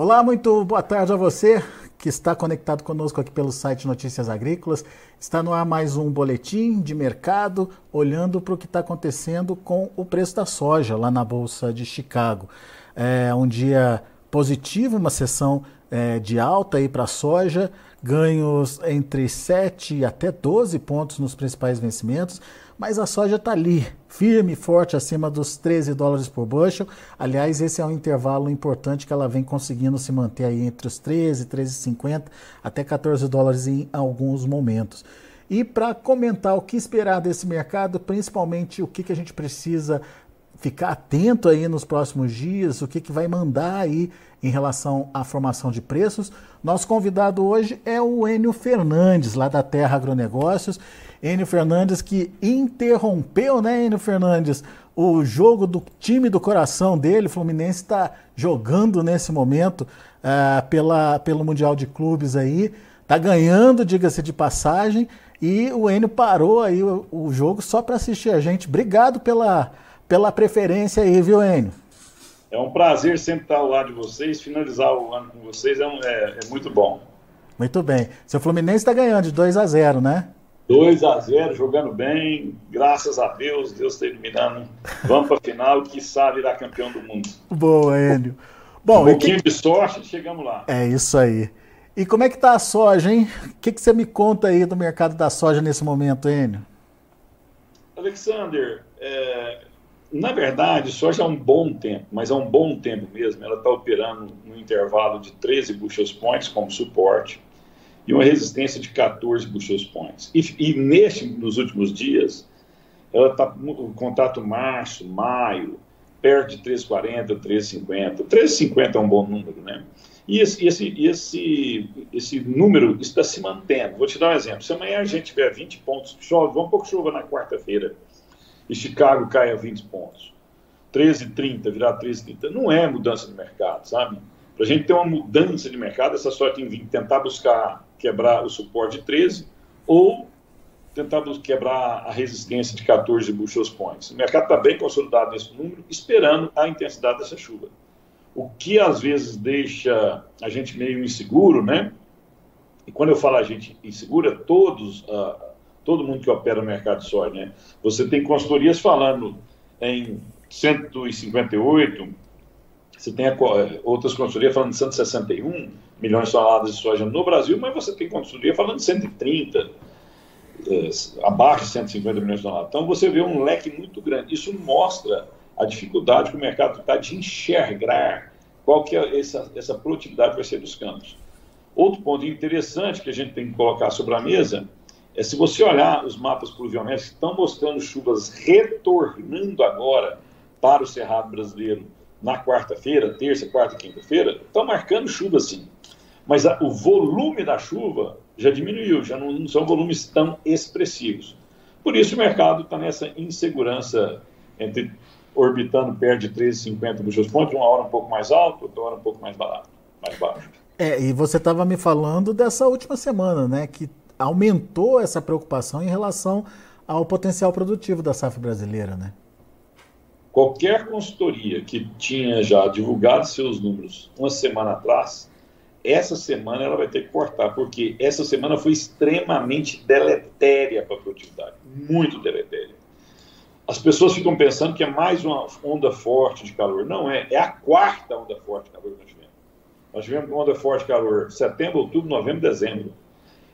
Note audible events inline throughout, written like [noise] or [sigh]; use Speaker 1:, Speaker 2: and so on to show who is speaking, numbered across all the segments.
Speaker 1: Olá, muito boa tarde a você que está conectado conosco aqui pelo site Notícias Agrícolas. Está no ar mais um boletim de mercado, olhando para o que está acontecendo com o preço da soja lá na Bolsa de Chicago. É um dia positivo, uma sessão é, de alta para a soja, ganhos entre 7 e até 12 pontos nos principais vencimentos, mas a soja está ali, firme e forte acima dos 13 dólares por bushel. Aliás, esse é um intervalo importante que ela vem conseguindo se manter aí entre os 13, 13,50 até 14 dólares em alguns momentos. E para comentar o que esperar desse mercado, principalmente o que, que a gente precisa ficar atento aí nos próximos dias, o que, que vai mandar aí em relação à formação de preços. Nosso convidado hoje é o Enio Fernandes, lá da Terra Agronegócios. Enio Fernandes que interrompeu, né, Enio Fernandes, o jogo do time do coração dele. O Fluminense está jogando nesse momento uh, pela, pelo Mundial de Clubes aí. Está ganhando, diga-se de passagem. E o Enio parou aí o, o jogo só para assistir a gente. Obrigado pela pela preferência aí, viu, Enio?
Speaker 2: É um prazer sempre estar ao lado de vocês, finalizar o ano com vocês é, um, é, é muito bom.
Speaker 1: Muito bem. Seu Fluminense está ganhando de 2 a 0 né?
Speaker 2: 2 a 0 jogando bem, graças a Deus, Deus está iluminando. Vamos para a final, que sabe virar campeão do mundo.
Speaker 1: Boa, Enio.
Speaker 2: Bom, um pouquinho que... de sorte, chegamos lá.
Speaker 1: É isso aí. E como é que tá a soja, hein? O que, que você me conta aí do mercado da soja nesse momento, Enio?
Speaker 2: Alexander, é, na verdade, soja é um bom tempo, mas é um bom tempo mesmo. Ela está operando no intervalo de 13 bushels points como suporte e uma resistência de 14 bushels points. E, e neste, nos últimos dias, ela está contato março, maio, perto de 3,40, 3,50. 3,50 é um bom número, né? E esse, esse, esse, esse número está se mantendo. Vou te dar um exemplo. Se amanhã a gente tiver 20 pontos, chove, vamos pouco chuva na quarta-feira e Chicago cai a 20 pontos. 13,30 virar 13,30. Não é mudança de mercado, sabe? Para a gente ter uma mudança de mercado, essa sorte em tentar buscar quebrar o suporte de 13 ou tentar quebrar a resistência de 14 bushels points. O mercado está bem consolidado nesse número, esperando a intensidade dessa chuva. O que às vezes deixa a gente meio inseguro, né? E quando eu falo a gente insegura, todos, uh, todo mundo que opera no mercado de soja, né? Você tem consultorias falando em 158, você tem outras consultorias falando de 161 milhões de toneladas de soja no Brasil, mas você tem consultoria falando de 130, é, abaixo de 150 milhões de toneladas. Então você vê um leque muito grande. Isso mostra a dificuldade que o mercado está de enxergar qual que é essa, essa produtividade vai ser dos campos. Outro ponto interessante que a gente tem que colocar sobre a mesa é, se você olhar os mapas pluviométricos, estão mostrando chuvas retornando agora para o Cerrado brasileiro na quarta-feira, terça, quarta e quinta-feira, estão marcando chuva sim. Mas a, o volume da chuva já diminuiu, já não, não são volumes tão expressivos. Por isso o mercado está nessa insegurança entre orbitando perto de 13,50 dos seus pontos, uma hora um pouco mais alto, outra hora um pouco mais barato, mais baixo.
Speaker 1: É, e você estava me falando dessa última semana, né, que aumentou essa preocupação em relação ao potencial produtivo da safra brasileira, né?
Speaker 2: Qualquer consultoria que tinha já divulgado seus números uma semana atrás, essa semana ela vai ter que cortar, porque essa semana foi extremamente deletéria para a produtividade, muito deletéria. As pessoas ficam pensando que é mais uma onda forte de calor. Não é, é a quarta onda forte de calor que nós tivemos. Nós tivemos onda forte de calor setembro, outubro, novembro, dezembro.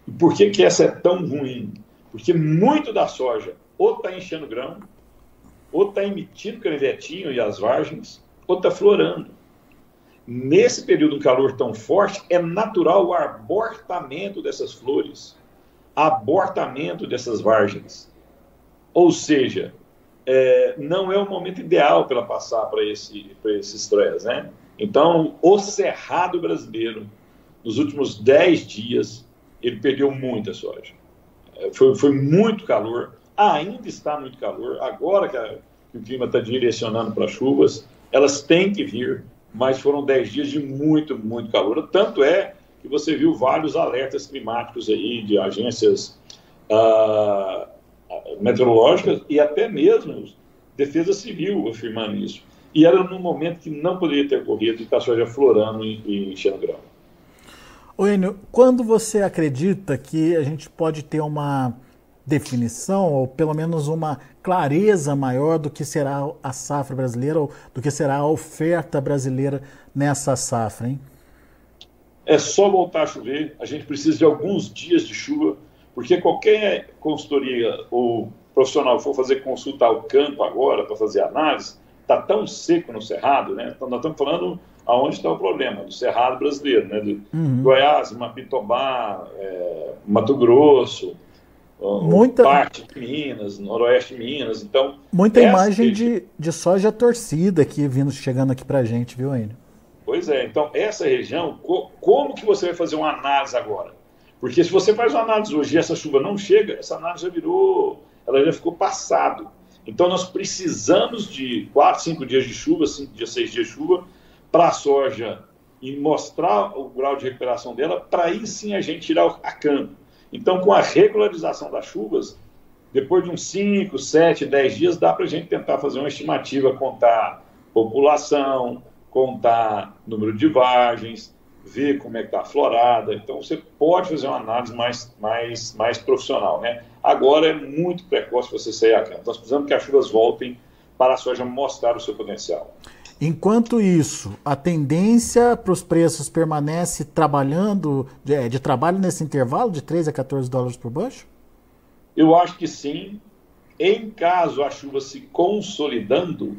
Speaker 2: E por que, que essa é tão ruim? Porque muito da soja ou está enchendo grão, ou está emitindo canivetinho e as vargens, ou está florando. Nesse período de calor tão forte, é natural o abortamento dessas flores, abortamento dessas vargens. Ou seja, é, não é o momento ideal para passar para esse, esse estresse. Né? Então, o cerrado brasileiro, nos últimos 10 dias, ele perdeu muita soja. É, foi, foi muito calor, ainda está muito calor. Agora que, a, que o clima está direcionando para chuvas, elas têm que vir, mas foram 10 dias de muito, muito calor. Tanto é que você viu vários alertas climáticos aí de agências uh, meteorológicas e até mesmo Defesa Civil afirmando isso. E era num momento que não poderia ter ocorrido e está a soja florando e, enchendo.
Speaker 1: O Enio, quando você acredita que a gente pode ter uma definição, ou pelo menos uma clareza maior do que será a safra brasileira, ou do que será a oferta brasileira nessa safra, hein?
Speaker 2: É só voltar a chover, a gente precisa de alguns dias de chuva, porque qualquer consultoria ou profissional for fazer consulta ao campo agora para fazer análise, está tão seco no Cerrado, né? Então, nós estamos falando aonde está o problema, do Cerrado brasileiro, né? Do uhum. Goiás, Mapitobá, é, Mato Grosso, muita... parte de Minas, noroeste de Minas, então...
Speaker 1: Muita imagem de, de soja torcida aqui, vindo, chegando aqui para a gente, viu, Enio?
Speaker 2: Pois é, então essa região, co como que você vai fazer uma análise agora? Porque se você faz uma análise hoje e essa chuva não chega, essa análise já virou, ela já ficou passado. Então nós precisamos de quatro, cinco dias de chuva, cinco dias, seis dias de chuva, para a soja e mostrar o grau de recuperação dela, para aí sim a gente tirar a campo. Então, com a regularização das chuvas, depois de uns 5, 7, 10 dias, dá para a gente tentar fazer uma estimativa, contar população, contar número de vagens, ver como é que está a florada. Então, você pode fazer uma análise mais, mais, mais profissional. Né? Agora é muito precoce você sair a campo. Nós precisamos que as chuvas voltem para a soja mostrar o seu potencial.
Speaker 1: Enquanto isso, a tendência para os preços permanece trabalhando, de, é, de, trabalho nesse intervalo de 13 a 14 dólares por baixo?
Speaker 2: Eu acho que sim. Em caso a chuva se consolidando,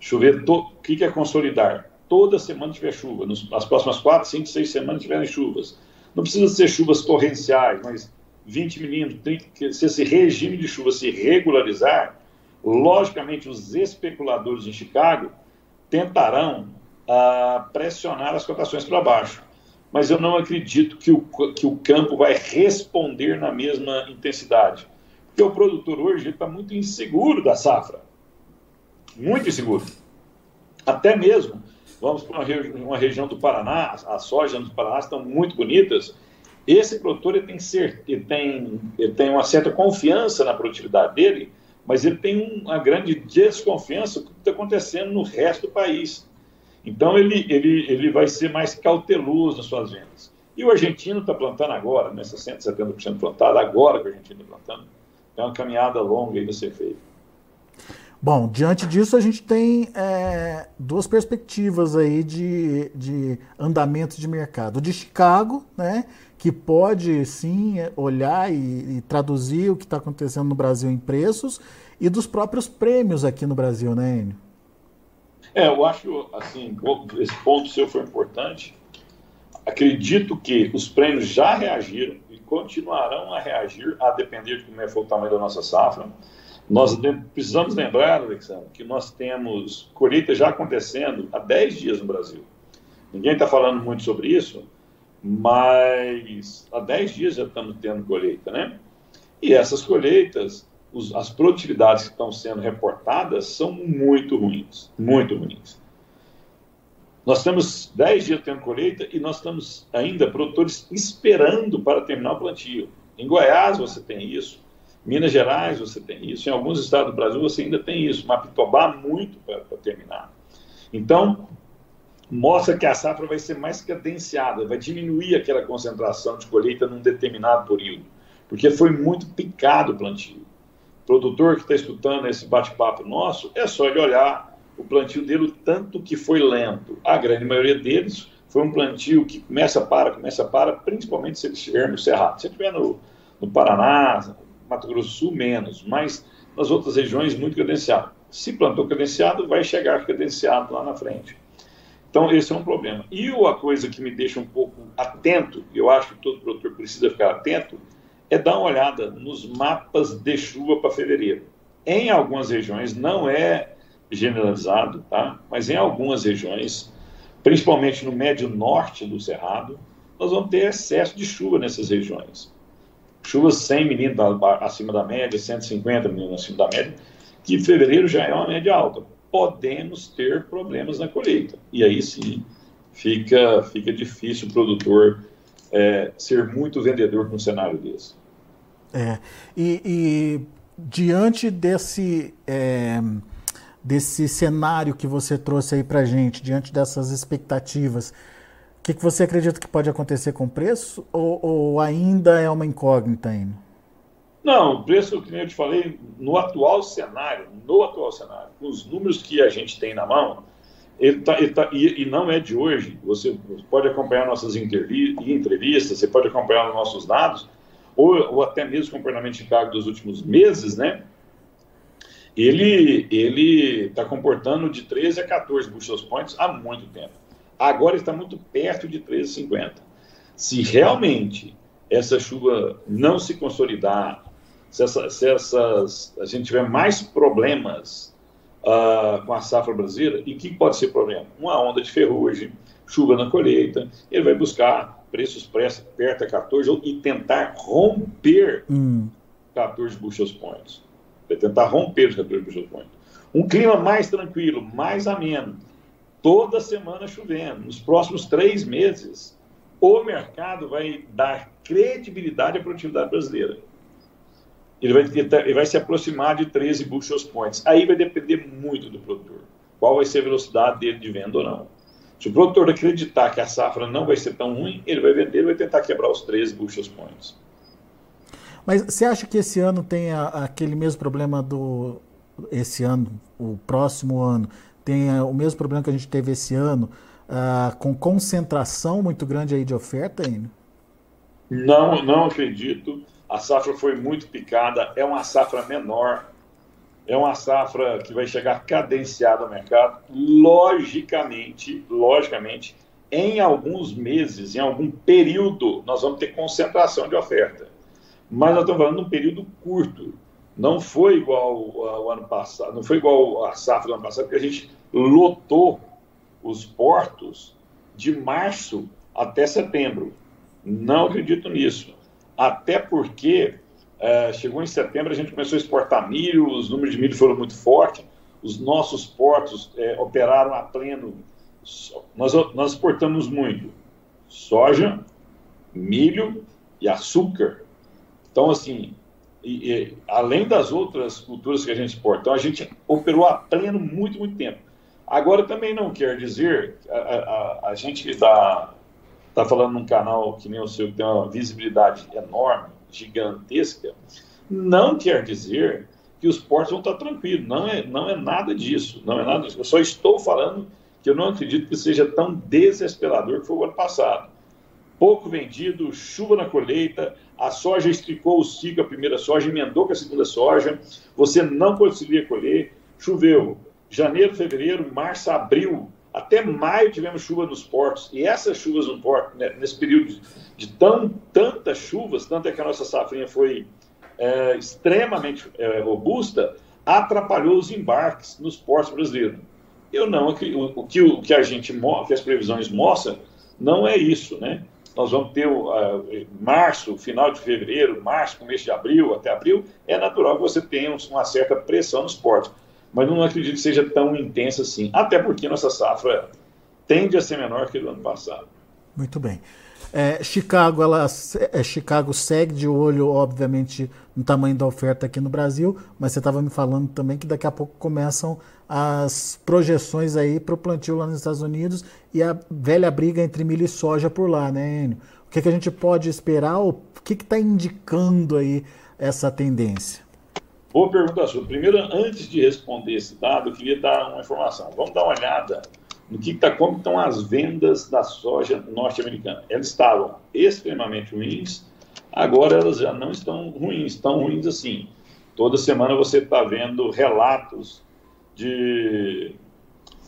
Speaker 2: chover, o que é consolidar? Toda semana tiver chuva, nas próximas 4, 5, 6 semanas tiverem chuvas. Não precisa ser chuvas torrenciais, mas 20 milímetros, 30, se esse regime de chuva se regularizar, logicamente os especuladores em Chicago tentarão ah, pressionar as cotações para baixo. Mas eu não acredito que o, que o campo vai responder na mesma intensidade. Porque o produtor hoje está muito inseguro da safra. Muito inseguro. Até mesmo, vamos para uma, uma região do Paraná, as sojas no Paraná estão muito bonitas. Esse produtor ele tem, ser, ele tem, ele tem uma certa confiança na produtividade dele, mas ele tem uma grande desconfiança do que está acontecendo no resto do país. Então, ele, ele, ele vai ser mais cauteloso nas suas vendas. E o argentino está plantando agora, né, 60%, 70% plantado, agora que o argentino está plantando. É uma caminhada longa ainda a ser feita.
Speaker 1: Bom, diante disso, a gente tem é, duas perspectivas aí de, de andamento de mercado. De Chicago, né, que pode sim olhar e, e traduzir o que está acontecendo no Brasil em preços e dos próprios prêmios aqui no Brasil, né, Enio?
Speaker 2: É, eu acho, assim, esse ponto seu foi importante. Acredito que os prêmios já reagiram e continuarão a reagir, a depender de como é for o tamanho da nossa safra. Nós precisamos lembrar, Alexandre, que nós temos colheita já acontecendo há 10 dias no Brasil. Ninguém está falando muito sobre isso, mas há 10 dias já estamos tendo colheita, né? E essas colheitas, os, as produtividades que estão sendo reportadas são muito ruins, muito ruins. Nós temos 10 dias tendo colheita e nós estamos ainda produtores esperando para terminar o plantio. Em Goiás você tem isso, Minas Gerais você tem isso, em alguns estados do Brasil você ainda tem isso, Mapitobá muito para terminar. Então, mostra que a safra vai ser mais cadenciada, vai diminuir aquela concentração de colheita num determinado período, porque foi muito picado o plantio. O produtor que está escutando esse bate-papo nosso, é só ele olhar o plantio dele, o tanto que foi lento. A grande maioria deles foi um plantio que começa para, começa para, principalmente se ele estiver no Cerrado. Se estiver no, no Paraná, Mato Grosso do Sul, menos, mas nas outras regiões, muito cadenciado. Se plantou cadenciado, vai chegar cadenciado lá na frente. Então, esse é um problema. E a coisa que me deixa um pouco atento, eu acho que todo produtor precisa ficar atento, é dar uma olhada nos mapas de chuva para fevereiro. Em algumas regiões, não é generalizado, tá? mas em algumas regiões, principalmente no médio norte do Cerrado, nós vamos ter excesso de chuva nessas regiões. Chuvas 100 milímetros acima da média, 150 milímetros acima da média, que fevereiro já é uma média alta podemos ter problemas na colheita. E aí sim fica, fica difícil o produtor é, ser muito vendedor com um cenário desse.
Speaker 1: É, e, e diante desse, é, desse cenário que você trouxe aí para gente, diante dessas expectativas, que, que você acredita que pode acontecer com o preço ou, ou ainda é uma incógnita ainda?
Speaker 2: Não, o preço, que eu te falei, no atual cenário, no atual cenário, com os números que a gente tem na mão, ele tá, ele tá, e, e, não é de hoje. Você pode acompanhar nossas entrevistas, você pode acompanhar os nossos dados, ou, ou até mesmo o comportamento de cargo dos últimos meses, né? Ele está comportando de 13 a 14 bushel points há muito tempo. Agora está muito perto de 13,50. Se realmente essa chuva não se consolidar, se, essa, se essas, a gente tiver mais problemas uh, com a safra brasileira, e que pode ser problema? Uma onda de ferrugem, chuva na colheita, ele vai buscar preços perto a 14 e tentar romper hum. 14 bushel points. Vai tentar romper os 14 bushel points. Um clima mais tranquilo, mais ameno, toda semana chovendo, nos próximos três meses, o mercado vai dar credibilidade à produtividade brasileira ele vai, ele vai se aproximar de 13 bushel points. Aí vai depender muito do produtor. Qual vai ser a velocidade dele de venda ou não. Se o produtor acreditar que a safra não vai ser tão ruim, ele vai vender, ele vai tentar quebrar os 13 bushel points.
Speaker 1: Mas você acha que esse ano tem aquele mesmo problema do esse ano, o próximo ano, tem a, o mesmo problema que a gente teve esse ano, uh, com concentração muito grande aí de oferta ainda?
Speaker 2: Não, não acredito a safra foi muito picada, é uma safra menor, é uma safra que vai chegar cadenciada ao mercado. Logicamente, logicamente, em alguns meses, em algum período, nós vamos ter concentração de oferta. Mas nós estamos falando de um período curto. Não foi igual ao ano passado, não foi igual a safra do ano passado, porque a gente lotou os portos de março até setembro. Não acredito nisso até porque é, chegou em setembro, a gente começou a exportar milho, os números de milho foram muito fortes, os nossos portos é, operaram a pleno. Nós, nós exportamos muito soja, milho e açúcar. Então, assim, e, e, além das outras culturas que a gente exporta, então a gente operou a pleno muito, muito tempo. Agora, também não quer dizer, a, a, a gente está está falando num canal que nem o seu, que tem uma visibilidade enorme, gigantesca, não quer dizer que os portos vão estar tranquilos. Não é, não é nada disso. Não é nada disso. Eu só estou falando que eu não acredito que seja tão desesperador que foi o ano passado. Pouco vendido, chuva na colheita, a soja esticou o ciclo, a primeira soja, emendou com a segunda soja, você não conseguia colher, choveu. Janeiro, fevereiro, março, abril, até maio tivemos chuva nos portos, e essas chuvas no porto, né, nesse período de tão, tantas chuvas, tanto é que a nossa safrinha foi é, extremamente é, robusta, atrapalhou os embarques nos portos brasileiros. Eu não, o, que, o que a gente, que as previsões mostram, não é isso, né? Nós vamos ter o, março, final de fevereiro, março, começo de abril, até abril, é natural que você tenha uma certa pressão nos portos mas não acredito que seja tão intensa assim, até porque nossa safra tende a ser menor que do ano passado.
Speaker 1: Muito bem. É, Chicago, ela, é, Chicago segue de olho, obviamente, no tamanho da oferta aqui no Brasil, mas você estava me falando também que daqui a pouco começam as projeções aí para o plantio lá nos Estados Unidos e a velha briga entre milho e soja por lá, né, Enio? O que, que a gente pode esperar? O que está indicando aí essa tendência?
Speaker 2: Boa pergunta sua. Primeiro, antes de responder esse dado, eu queria dar uma informação. Vamos dar uma olhada no que está como estão as vendas da soja norte-americana. Elas estavam extremamente ruins, agora elas já não estão ruins, estão ruins assim. Toda semana você está vendo relatos de,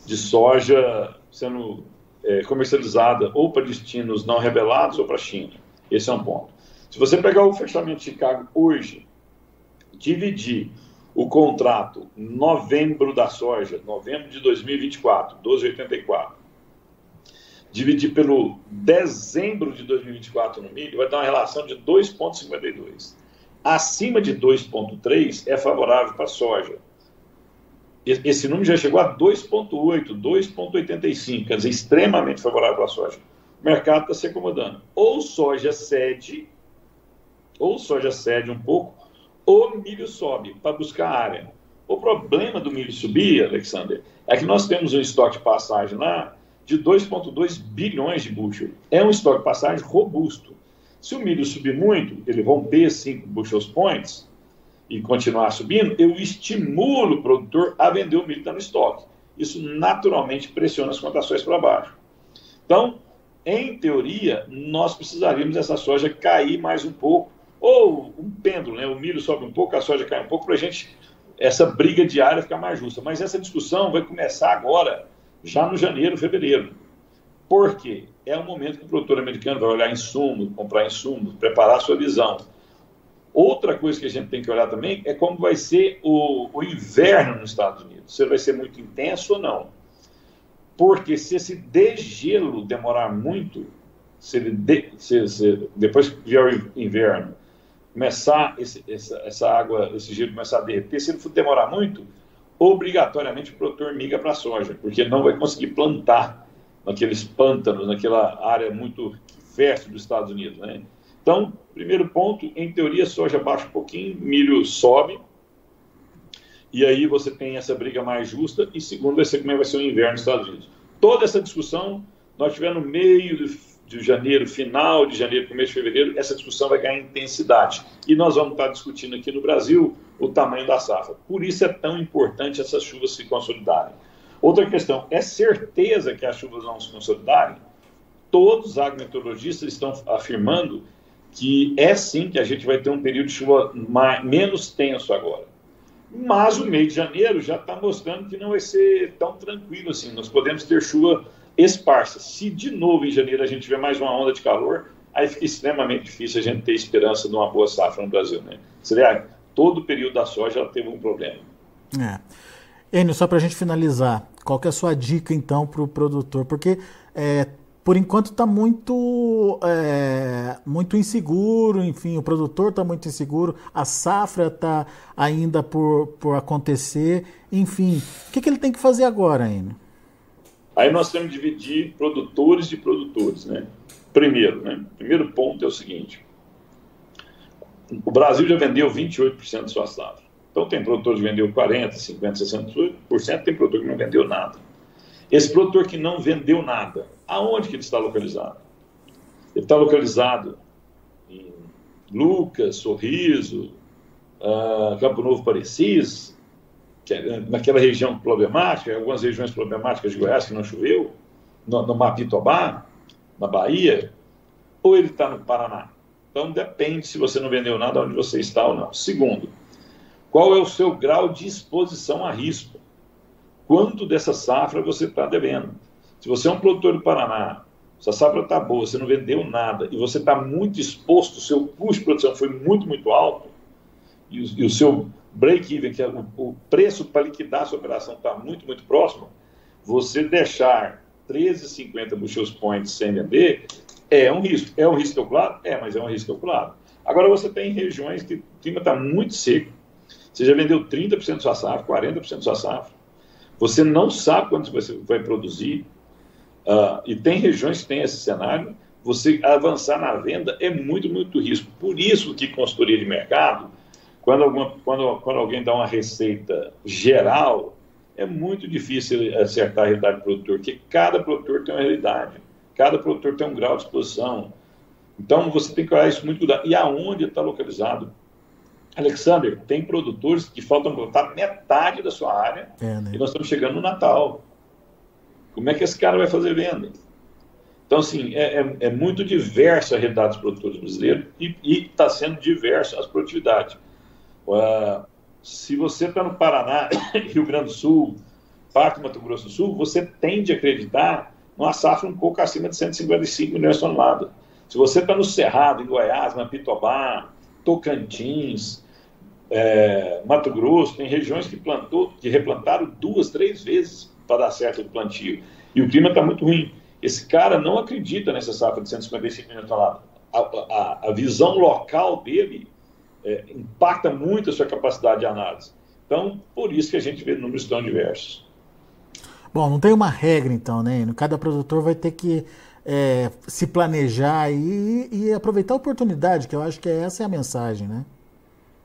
Speaker 2: de soja sendo é, comercializada ou para destinos não revelados ou para a China. Esse é um ponto. Se você pegar o fechamento de Chicago hoje, dividir o contrato novembro da soja, novembro de 2024, 1284, dividir pelo dezembro de 2024 no milho, vai dar uma relação de 2,52. Acima de 2,3 é favorável para a soja. Esse número já chegou a 2,8, 2,85, quer dizer, extremamente favorável para a soja. O mercado está se acomodando. Ou soja cede, ou soja cede um pouco, o milho sobe para buscar área. O problema do milho subir, Alexander, é que nós temos um estoque de passagem lá de 2,2 bilhões de bushel. É um estoque de passagem robusto. Se o milho subir muito, ele romper 5 bushels points e continuar subindo, eu estimulo o produtor a vender o milho que está no estoque. Isso naturalmente pressiona as cotações para baixo. Então, em teoria, nós precisaríamos dessa soja cair mais um pouco, ou um pêndulo, né? o milho sobe um pouco, a soja cai um pouco, para a gente, essa briga diária ficar mais justa. Mas essa discussão vai começar agora, já no janeiro, fevereiro. Por quê? É o momento que o produtor americano vai olhar insumos, comprar insumos, preparar sua visão. Outra coisa que a gente tem que olhar também é como vai ser o, o inverno nos Estados Unidos. Se vai ser muito intenso ou não. Porque se esse degelo demorar muito, se de, se, se, depois que vier o inverno, começar esse, essa, essa, água, esse gelo começar a derreter, se ele for demorar muito, obrigatoriamente o produtor migra para a soja, porque não vai conseguir plantar naqueles pântanos, naquela área muito fértil dos Estados Unidos. Né? Então, primeiro ponto, em teoria, soja baixa um pouquinho, milho sobe, e aí você tem essa briga mais justa, e segundo, vai ser como é vai ser o inverno nos Estados Unidos. Toda essa discussão, nós tivemos no meio de, de janeiro, final de janeiro, começo de fevereiro, essa discussão vai ganhar intensidade. E nós vamos estar discutindo aqui no Brasil o tamanho da safra. Por isso é tão importante essas chuvas se consolidarem. Outra questão, é certeza que as chuvas vão se consolidarem? Todos os agrometeorologistas estão afirmando que é sim que a gente vai ter um período de chuva mais, menos tenso agora. Mas o mês de janeiro já está mostrando que não vai ser tão tranquilo assim. Nós podemos ter chuva esparsa. Se de novo em janeiro a gente tiver mais uma onda de calor, aí fica extremamente difícil a gente ter esperança de uma boa safra no Brasil. Né? Seria todo o período da soja teve um problema.
Speaker 1: É. Enio, só para a gente finalizar, qual que é a sua dica então para o produtor? Porque é, por enquanto está muito, é, muito inseguro, enfim, o produtor está muito inseguro, a safra está ainda por, por acontecer, enfim. O que, que ele tem que fazer agora, Enio?
Speaker 2: Aí nós temos que dividir produtores de produtores, né? Primeiro, né? Primeiro ponto é o seguinte: o Brasil já vendeu 28% de sua safra. Então tem produtor que vendeu 40%, 50%, 60%, tem produtor que não vendeu nada. Esse produtor que não vendeu nada, aonde que ele está localizado? Ele está localizado em Lucas, Sorriso, uh, Campo Novo Parecis, naquela região problemática, algumas regiões problemáticas de Goiás que não choveu, no, no Mapitobá, na Bahia, ou ele está no Paraná? Então depende se você não vendeu nada onde você está ou não. Segundo, qual é o seu grau de exposição a risco? quanto dessa safra você está devendo. Se você é um produtor do Paraná, se a safra está boa, você não vendeu nada e você está muito exposto, o seu custo de produção foi muito, muito alto e o, e o seu break-even, que é o, preço para liquidar a sua operação está muito, muito próximo, você deixar 13,50 bushels points sem vender é um risco. É um risco calculado? É, mas é um risco calculado. Agora você tem regiões que o clima está muito seco. Você já vendeu 30% da sua safra, 40% da sua safra. Você não sabe quanto você vai produzir. Uh, e tem regiões que tem esse cenário. Você avançar na venda é muito, muito risco. Por isso que consultoria de mercado, quando, alguma, quando, quando alguém dá uma receita geral, é muito difícil acertar a realidade do produtor, porque cada produtor tem uma realidade, cada produtor tem um grau de exposição. Então você tem que olhar isso muito cuidado. E aonde está localizado? Alexander, tem produtores que faltam plantar metade da sua área é, né? e nós estamos chegando no Natal. Como é que esse cara vai fazer venda? Então, assim, é, é, é muito diversa a realidade dos produtores brasileiros e está sendo diversa as produtividades. Uh, se você está no Paraná, [coughs] Rio Grande do Sul, do Mato Grosso do Sul, você tende a acreditar numa safra um pouco acima de 155 milhões de toneladas. Se você está no Cerrado, em Goiás, na Pitobá, Tocantins, é, Mato Grosso, tem regiões que plantou, que replantaram duas, três vezes para dar certo o plantio. E o clima está muito ruim. Esse cara não acredita nessa safra de 155 milhões de toneladas. A, a, a, visão local dele é, impacta muito a sua capacidade de análise. Então, por isso que a gente vê números tão diversos.
Speaker 1: Bom, não tem uma regra então, né? Cada produtor vai ter que é, se planejar e, e aproveitar a oportunidade, que eu acho que essa é a mensagem, né?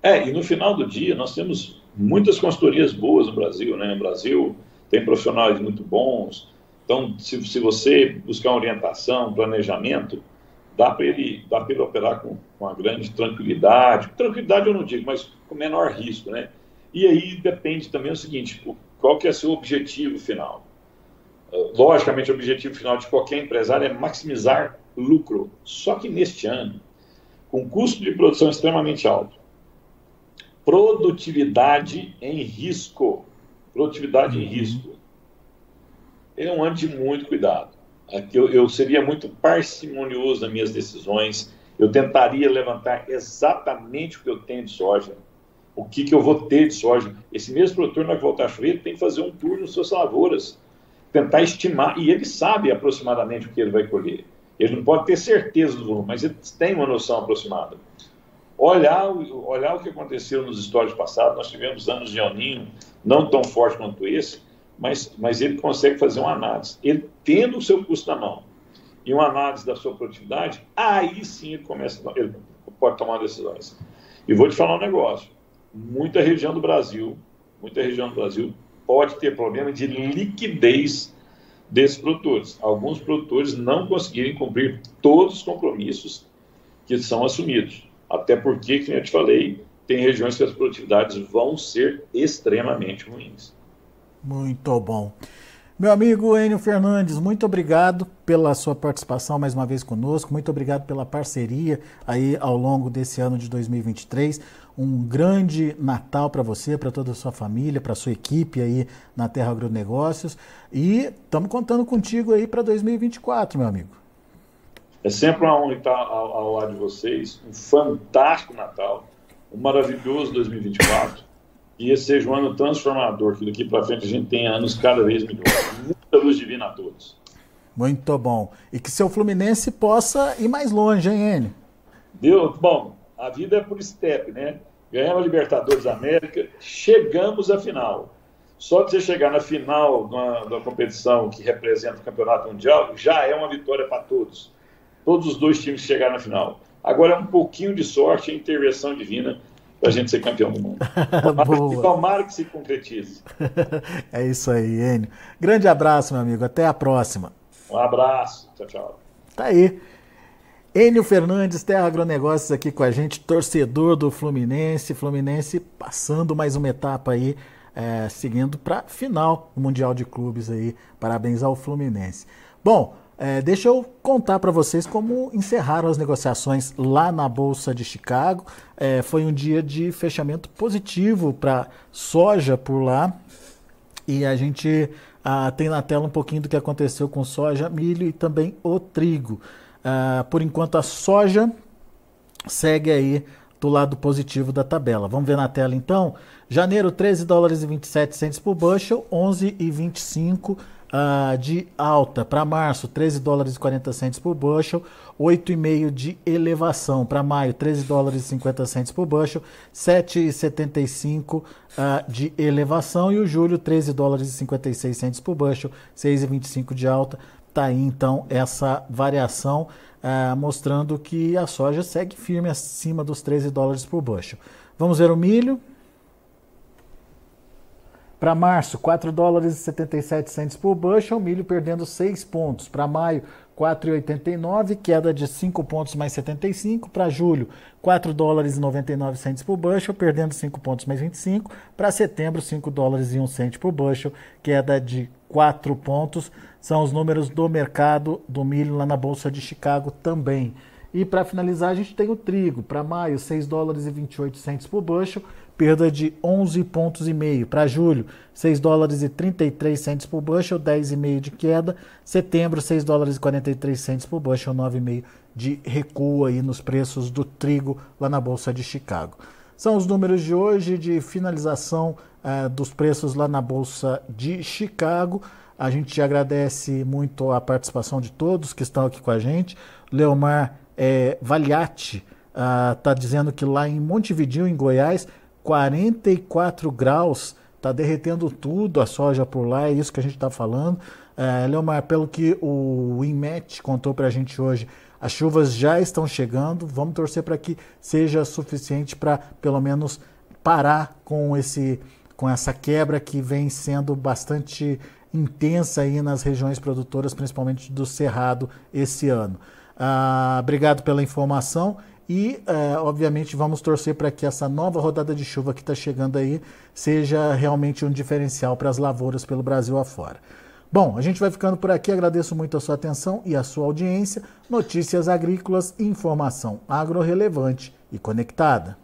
Speaker 2: É, e no final do dia nós temos muitas consultorias boas no Brasil, né? O Brasil tem profissionais muito bons. Então, se, se você buscar orientação, planejamento, dá para ele, dá ele operar com, com uma grande tranquilidade. Tranquilidade eu não digo, mas com menor risco, né? E aí depende também o seguinte, qual que é o seu objetivo final? Ah, logicamente, o objetivo final de qualquer empresário é maximizar lucro. Só que neste ano, com custo de produção extremamente alto, produtividade em risco, produtividade em uhum. risco, é um ano de muito cuidado. Aqui eu, eu seria muito parcimonioso nas minhas decisões, eu tentaria levantar exatamente o que eu tenho de soja, o que, que eu vou ter de soja. Esse mesmo produtor, na volta a chover, tem que fazer um tour nas suas lavouras, tentar estimar, e ele sabe aproximadamente o que ele vai colher. Ele não pode ter certeza do volume, mas ele tem uma noção aproximada. Olhar, olhar o que aconteceu nos histórios passados, nós tivemos anos de El Ninho, não tão forte quanto esse, mas, mas ele consegue fazer uma análise. Ele tendo o seu custo na mão e uma análise da sua produtividade, aí sim ele começa, ele pode tomar decisões. E vou te falar um negócio: muita região do Brasil, muita região do Brasil pode ter problema de liquidez desses produtores. Alguns produtores não conseguirem cumprir todos os compromissos que são assumidos. Até porque, como eu te falei, tem regiões que as produtividades vão ser extremamente ruins.
Speaker 1: Muito bom. Meu amigo Enio Fernandes, muito obrigado pela sua participação mais uma vez conosco, muito obrigado pela parceria aí ao longo desse ano de 2023. Um grande Natal para você, para toda a sua família, para a sua equipe aí na Terra Agronegócios e estamos contando contigo aí para 2024, meu amigo.
Speaker 2: É sempre uma honra estar ao, ao lado de vocês, um fantástico Natal, um maravilhoso 2024 que esse seja um ano transformador, que daqui para frente a gente tenha anos cada vez melhores. Muita luz divina a todos.
Speaker 1: Muito bom. E que seu Fluminense possa ir mais longe, hein, Enio?
Speaker 2: Deu, bom, a vida é por step, né? Ganhamos a Libertadores da América, chegamos à final. Só de você chegar na final da, competição que representa o Campeonato Mundial, já é uma vitória para todos. Todos os dois times chegaram na final. Agora é um pouquinho de sorte e intervenção divina para a gente ser campeão do mundo. [laughs] Tomara, tomara que se concretize. [laughs]
Speaker 1: é isso aí, Enio. Grande abraço, meu amigo. Até a próxima.
Speaker 2: Um abraço. Tchau, tchau.
Speaker 1: Tá aí. Enio Fernandes, Terra Agronegócios aqui com a gente, torcedor do Fluminense. Fluminense passando mais uma etapa aí, é, seguindo para final do Mundial de Clubes aí. Parabéns ao Fluminense. Bom, é, deixa eu contar para vocês como encerraram as negociações lá na Bolsa de Chicago. É, foi um dia de fechamento positivo para soja por lá. E a gente ah, tem na tela um pouquinho do que aconteceu com soja, milho e também o trigo. Ah, por enquanto, a soja segue aí do lado positivo da tabela. Vamos ver na tela então. Janeiro, 13 dólares e 27 centos por bushel, 11 e 25 uh, de alta. Para março, 13 dólares e 40 centos por bushel, 8,5 de elevação. Para maio, 13 dólares e 50 centos por bushel, 7,75 uh, de elevação. E o julho, 13 dólares e 56 centos por bushel, 6,25 de alta. Tá aí então essa variação uh, mostrando que a soja segue firme acima dos 13 dólares por bushel. Vamos ver o milho. Para março, 4 dólares e 77 centos por bushel, milho perdendo 6 pontos. Para maio, 4,89, queda de 5 pontos mais 75. Para julho, 4 dólares e 99 centos por bushel, perdendo 5 pontos mais 25. Para setembro, 5 dólares e 1 cento por bushel, queda de 4 pontos. São os números do mercado do milho lá na Bolsa de Chicago também. E para finalizar, a gente tem o trigo. Para maio, 6 dólares e 28 centos por bushel, perda de 11 pontos e meio. Para julho, 6 dólares e 33 centos por bushel, 10,5 de queda. Setembro, 6 dólares e 43 centos por bushel, 9,5 de recuo aí nos preços do trigo lá na Bolsa de Chicago. São os números de hoje de finalização uh, dos preços lá na Bolsa de Chicago. A gente agradece muito a participação de todos que estão aqui com a gente. Leomar é, Valiati está uh, dizendo que lá em Montevideo, em Goiás, 44 graus, está derretendo tudo a soja por lá, é isso que a gente está falando. É, Leomar, pelo que o INMET contou para a gente hoje, as chuvas já estão chegando, vamos torcer para que seja suficiente para pelo menos parar com esse com essa quebra que vem sendo bastante intensa aí nas regiões produtoras, principalmente do Cerrado, esse ano. Ah, obrigado pela informação e, eh, obviamente, vamos torcer para que essa nova rodada de chuva que está chegando aí seja realmente um diferencial para as lavouras pelo Brasil afora. Bom, a gente vai ficando por aqui. Agradeço muito a sua atenção e a sua audiência. Notícias agrícolas, informação agro relevante e conectada.